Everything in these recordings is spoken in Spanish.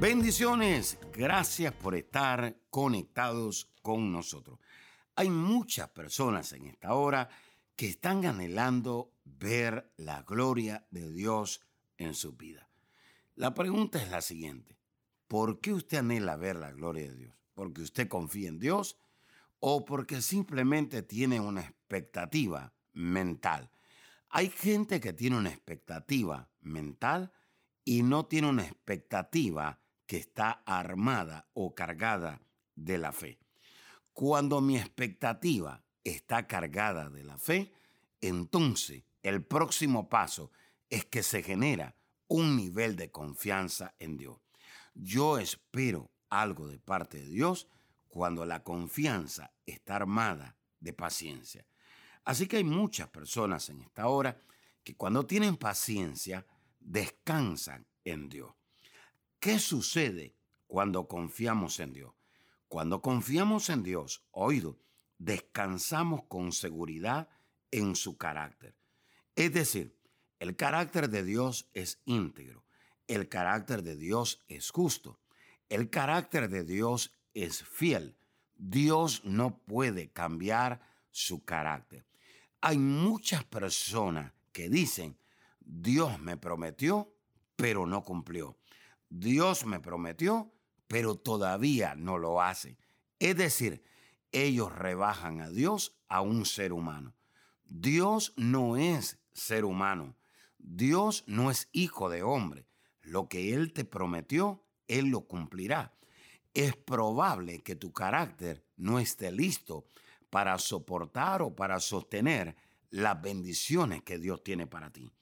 Bendiciones, gracias por estar conectados con nosotros. Hay muchas personas en esta hora que están anhelando ver la gloria de Dios en su vida. La pregunta es la siguiente. ¿Por qué usted anhela ver la gloria de Dios? ¿Porque usted confía en Dios o porque simplemente tiene una expectativa mental? Hay gente que tiene una expectativa mental y no tiene una expectativa que está armada o cargada de la fe. Cuando mi expectativa está cargada de la fe, entonces el próximo paso es que se genera un nivel de confianza en Dios. Yo espero algo de parte de Dios cuando la confianza está armada de paciencia. Así que hay muchas personas en esta hora que cuando tienen paciencia descansan en Dios. ¿Qué sucede cuando confiamos en Dios? Cuando confiamos en Dios, oído, descansamos con seguridad en su carácter. Es decir, el carácter de Dios es íntegro, el carácter de Dios es justo, el carácter de Dios es fiel. Dios no puede cambiar su carácter. Hay muchas personas que dicen, Dios me prometió, pero no cumplió. Dios me prometió, pero todavía no lo hace. Es decir, ellos rebajan a Dios a un ser humano. Dios no es ser humano. Dios no es hijo de hombre. Lo que Él te prometió, Él lo cumplirá. Es probable que tu carácter no esté listo para soportar o para sostener las bendiciones que Dios tiene para ti.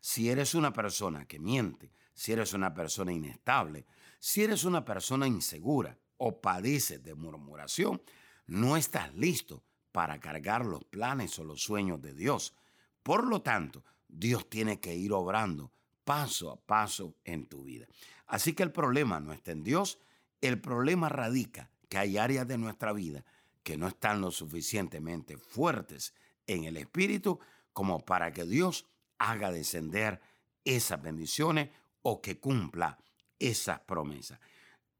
Si eres una persona que miente, si eres una persona inestable, si eres una persona insegura o padeces de murmuración, no estás listo para cargar los planes o los sueños de Dios. Por lo tanto, Dios tiene que ir obrando paso a paso en tu vida. Así que el problema no está en Dios, el problema radica que hay áreas de nuestra vida que no están lo suficientemente fuertes en el espíritu como para que Dios haga descender esas bendiciones o que cumpla esas promesas.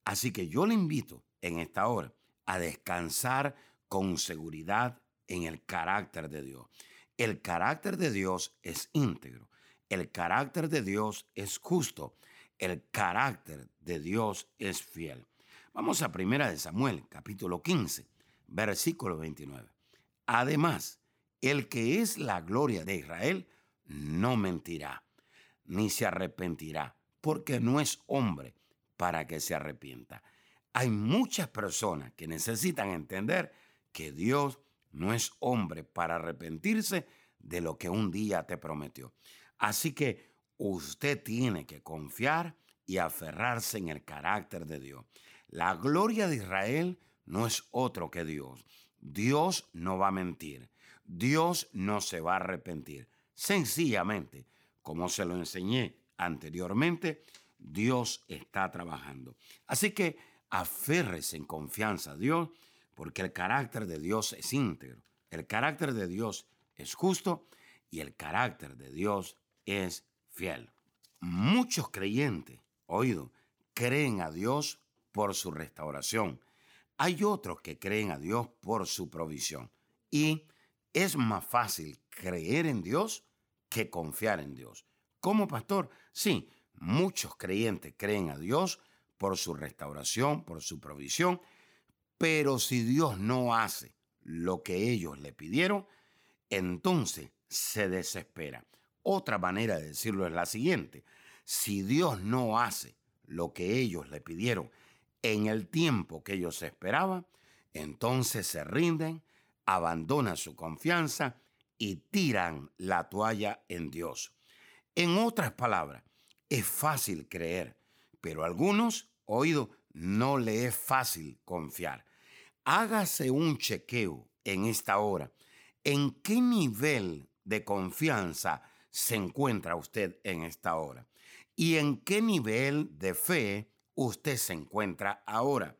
Así que yo le invito en esta hora a descansar con seguridad en el carácter de Dios. El carácter de Dios es íntegro. El carácter de Dios es justo. El carácter de Dios es fiel. Vamos a Primera de Samuel, capítulo 15, versículo 29. Además, el que es la gloria de Israel no mentirá, ni se arrepentirá, porque no es hombre para que se arrepienta. Hay muchas personas que necesitan entender que Dios no es hombre para arrepentirse de lo que un día te prometió. Así que usted tiene que confiar y aferrarse en el carácter de Dios. La gloria de Israel no es otro que Dios. Dios no va a mentir. Dios no se va a arrepentir. Sencillamente, como se lo enseñé anteriormente, Dios está trabajando. Así que aférrese en confianza a Dios, porque el carácter de Dios es íntegro, el carácter de Dios es justo y el carácter de Dios es fiel. Muchos creyentes, oído, creen a Dios por su restauración. Hay otros que creen a Dios por su provisión. Y es más fácil creer en Dios que confiar en Dios. Como pastor, sí, muchos creyentes creen a Dios por su restauración, por su provisión, pero si Dios no hace lo que ellos le pidieron, entonces se desespera. Otra manera de decirlo es la siguiente, si Dios no hace lo que ellos le pidieron en el tiempo que ellos esperaban, entonces se rinden, abandonan su confianza y tiran la toalla en Dios. En otras palabras, es fácil creer pero a algunos, oído, no le es fácil confiar. Hágase un chequeo en esta hora. ¿En qué nivel de confianza se encuentra usted en esta hora? ¿Y en qué nivel de fe usted se encuentra ahora?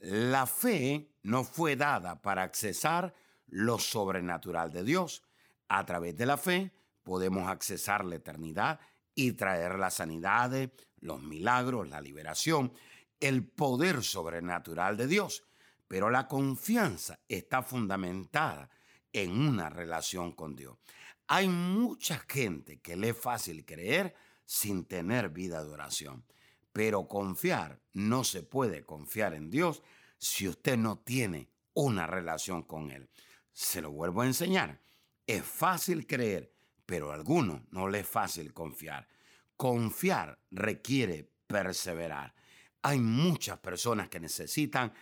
La fe no fue dada para accesar lo sobrenatural de Dios. A través de la fe podemos accesar la eternidad y traer la sanidad, los milagros, la liberación, el poder sobrenatural de Dios. Pero la confianza está fundamentada en una relación con Dios. Hay mucha gente que le es fácil creer sin tener vida de oración. Pero confiar, no se puede confiar en Dios si usted no tiene una relación con Él. Se lo vuelvo a enseñar. Es fácil creer, pero a algunos no le es fácil confiar. Confiar requiere perseverar. Hay muchas personas que necesitan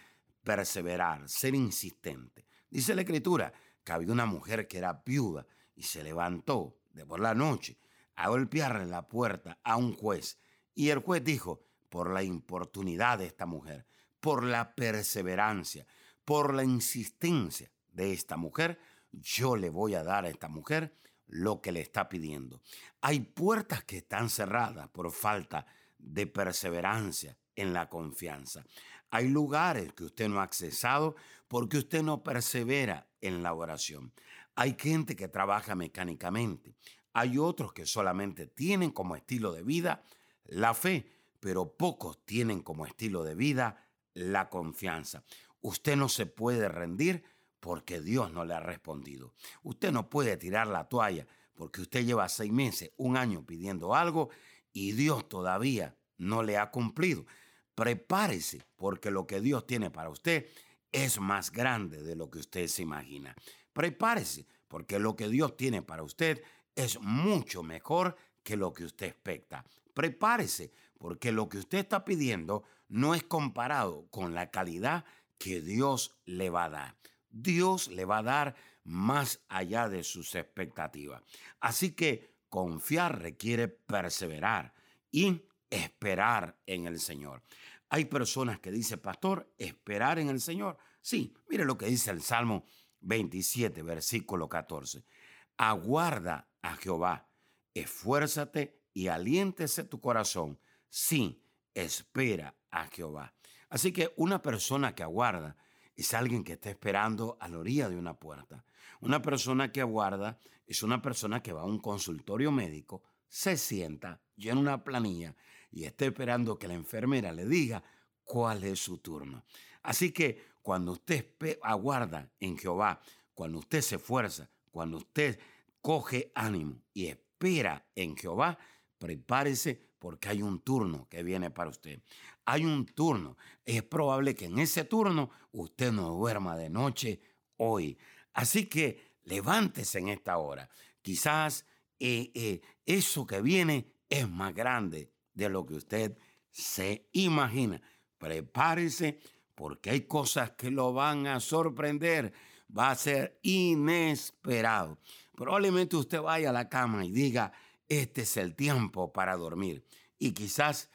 perseverar, ser insistente. Dice la escritura que había una mujer que era viuda y se levantó de por la noche a golpearle la puerta a un juez. Y el juez dijo, por la importunidad de esta mujer, por la perseverancia, por la insistencia de esta mujer, yo le voy a dar a esta mujer lo que le está pidiendo. Hay puertas que están cerradas por falta de perseverancia en la confianza. Hay lugares que usted no ha accesado porque usted no persevera en la oración. Hay gente que trabaja mecánicamente. Hay otros que solamente tienen como estilo de vida la fe, pero pocos tienen como estilo de vida la confianza. Usted no se puede rendir porque Dios no le ha respondido. Usted no puede tirar la toalla porque usted lleva seis meses, un año pidiendo algo y Dios todavía no le ha cumplido. Prepárese porque lo que Dios tiene para usted es más grande de lo que usted se imagina. Prepárese porque lo que Dios tiene para usted es mucho mejor que lo que usted expecta. Prepárese porque lo que usted está pidiendo no es comparado con la calidad que Dios le va a dar. Dios le va a dar más allá de sus expectativas. Así que confiar requiere perseverar y esperar en el Señor. Hay personas que dicen, pastor, esperar en el Señor. Sí, mire lo que dice el Salmo 27, versículo 14. Aguarda a Jehová, esfuérzate y aliéntese tu corazón. Sí, espera a Jehová. Así que una persona que aguarda es alguien que está esperando a la orilla de una puerta. Una persona que aguarda es una persona que va a un consultorio médico, se sienta, llena una planilla y está esperando que la enfermera le diga cuál es su turno. Así que cuando usted aguarda en Jehová, cuando usted se esfuerza, cuando usted coge ánimo y espera en Jehová, prepárese porque hay un turno que viene para usted. Hay un turno. Es probable que en ese turno usted no duerma de noche hoy. Así que levántese en esta hora. Quizás eh, eh, eso que viene es más grande de lo que usted se imagina. Prepárese porque hay cosas que lo van a sorprender. Va a ser inesperado. Probablemente usted vaya a la cama y diga, este es el tiempo para dormir. Y quizás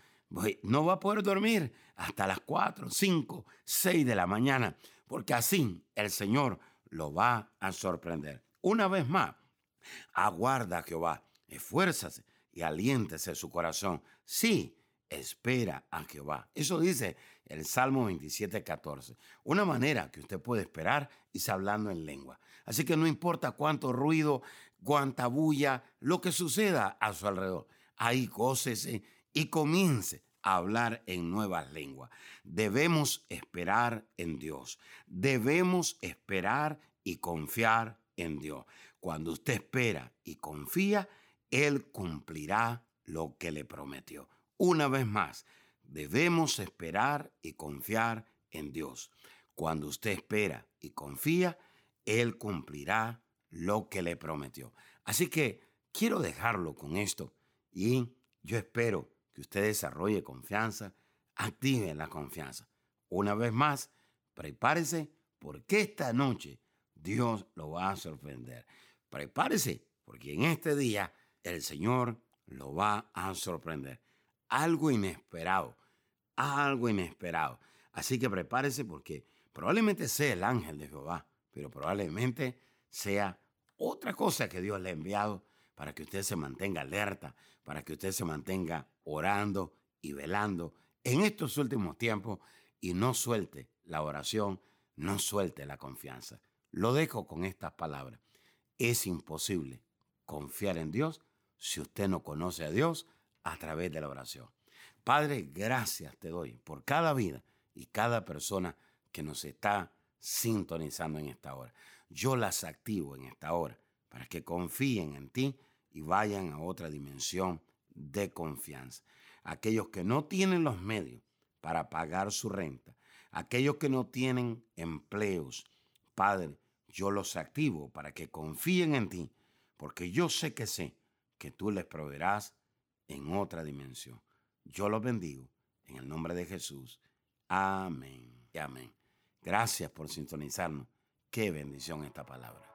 no va a poder dormir hasta las 4, 5, 6 de la mañana, porque así el Señor lo va a sorprender. Una vez más, aguarda a Jehová, esfuérzase y aliéntese su corazón. Sí, espera a Jehová. Eso dice el Salmo 27, 14. Una manera que usted puede esperar es hablando en lengua. Así que no importa cuánto ruido, cuánta bulla, lo que suceda a su alrededor. Ahí gócese y comience hablar en nuevas lenguas. Debemos esperar en Dios. Debemos esperar y confiar en Dios. Cuando usted espera y confía, Él cumplirá lo que le prometió. Una vez más, debemos esperar y confiar en Dios. Cuando usted espera y confía, Él cumplirá lo que le prometió. Así que quiero dejarlo con esto y yo espero que usted desarrolle confianza, active la confianza. Una vez más, prepárese porque esta noche Dios lo va a sorprender. Prepárese porque en este día el Señor lo va a sorprender. algo inesperado, algo inesperado. Así que prepárese porque probablemente sea el ángel de Jehová, pero probablemente sea otra cosa que Dios le ha enviado para que usted se mantenga alerta, para que usted se mantenga orando y velando en estos últimos tiempos y no suelte la oración, no suelte la confianza. Lo dejo con estas palabras. Es imposible confiar en Dios si usted no conoce a Dios a través de la oración. Padre, gracias te doy por cada vida y cada persona que nos está sintonizando en esta hora. Yo las activo en esta hora para que confíen en ti y vayan a otra dimensión de confianza. Aquellos que no tienen los medios para pagar su renta, aquellos que no tienen empleos, Padre, yo los activo para que confíen en ti, porque yo sé que sé que tú les proveerás en otra dimensión. Yo los bendigo en el nombre de Jesús. Amén amén. Gracias por sintonizarnos. Qué bendición esta palabra.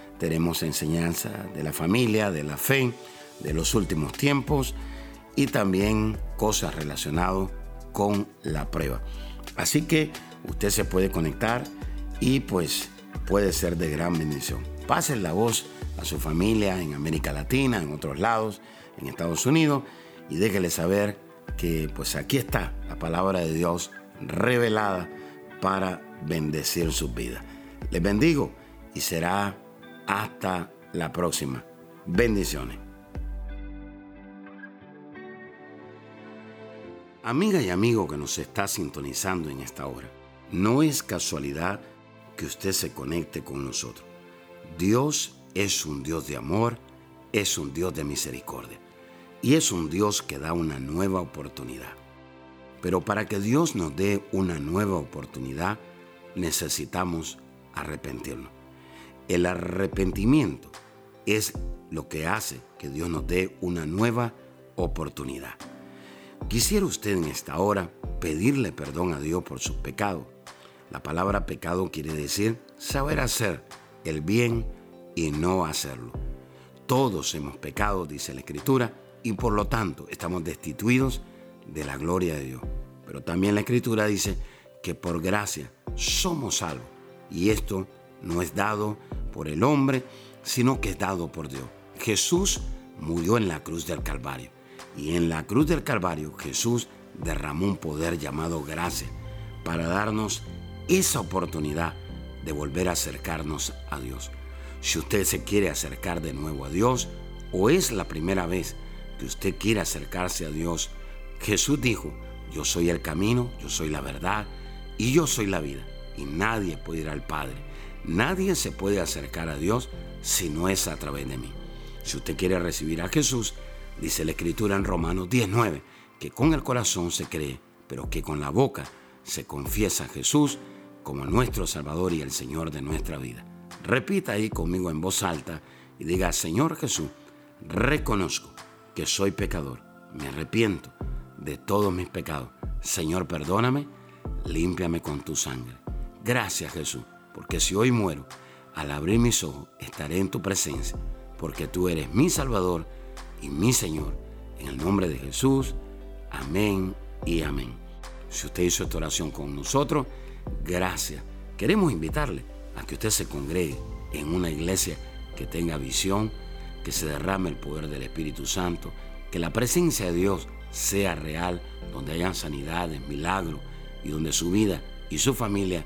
Tenemos enseñanzas de la familia, de la fe, de los últimos tiempos y también cosas relacionadas con la prueba. Así que usted se puede conectar y pues puede ser de gran bendición. Pasen la voz a su familia en América Latina, en otros lados, en Estados Unidos y déjele saber que pues aquí está la palabra de Dios revelada para bendecir sus vidas. Les bendigo y será hasta la próxima. Bendiciones. Amiga y amigo que nos está sintonizando en esta hora, no es casualidad que usted se conecte con nosotros. Dios es un Dios de amor, es un Dios de misericordia y es un Dios que da una nueva oportunidad. Pero para que Dios nos dé una nueva oportunidad, necesitamos arrepentirnos. El arrepentimiento es lo que hace que Dios nos dé una nueva oportunidad. Quisiera usted en esta hora pedirle perdón a Dios por sus pecados. La palabra pecado quiere decir saber hacer el bien y no hacerlo. Todos hemos pecado, dice la Escritura, y por lo tanto estamos destituidos de la gloria de Dios. Pero también la Escritura dice que por gracia somos salvos. Y esto no es dado por el hombre, sino que es dado por Dios. Jesús murió en la cruz del Calvario. Y en la cruz del Calvario Jesús derramó un poder llamado gracia para darnos esa oportunidad de volver a acercarnos a Dios. Si usted se quiere acercar de nuevo a Dios o es la primera vez que usted quiere acercarse a Dios, Jesús dijo, yo soy el camino, yo soy la verdad y yo soy la vida. Y nadie puede ir al Padre. Nadie se puede acercar a Dios si no es a través de mí. Si usted quiere recibir a Jesús, dice la Escritura en Romanos 19, que con el corazón se cree, pero que con la boca se confiesa a Jesús como nuestro Salvador y el Señor de nuestra vida. Repita ahí conmigo en voz alta y diga, Señor Jesús, reconozco que soy pecador, me arrepiento de todos mis pecados. Señor, perdóname, límpiame con tu sangre. Gracias Jesús, porque si hoy muero, al abrir mis ojos estaré en tu presencia, porque tú eres mi Salvador y mi Señor. En el nombre de Jesús, amén y amén. Si usted hizo esta oración con nosotros, gracias. Queremos invitarle a que usted se congregue en una iglesia que tenga visión, que se derrame el poder del Espíritu Santo, que la presencia de Dios sea real, donde hayan sanidades, milagros y donde su vida y su familia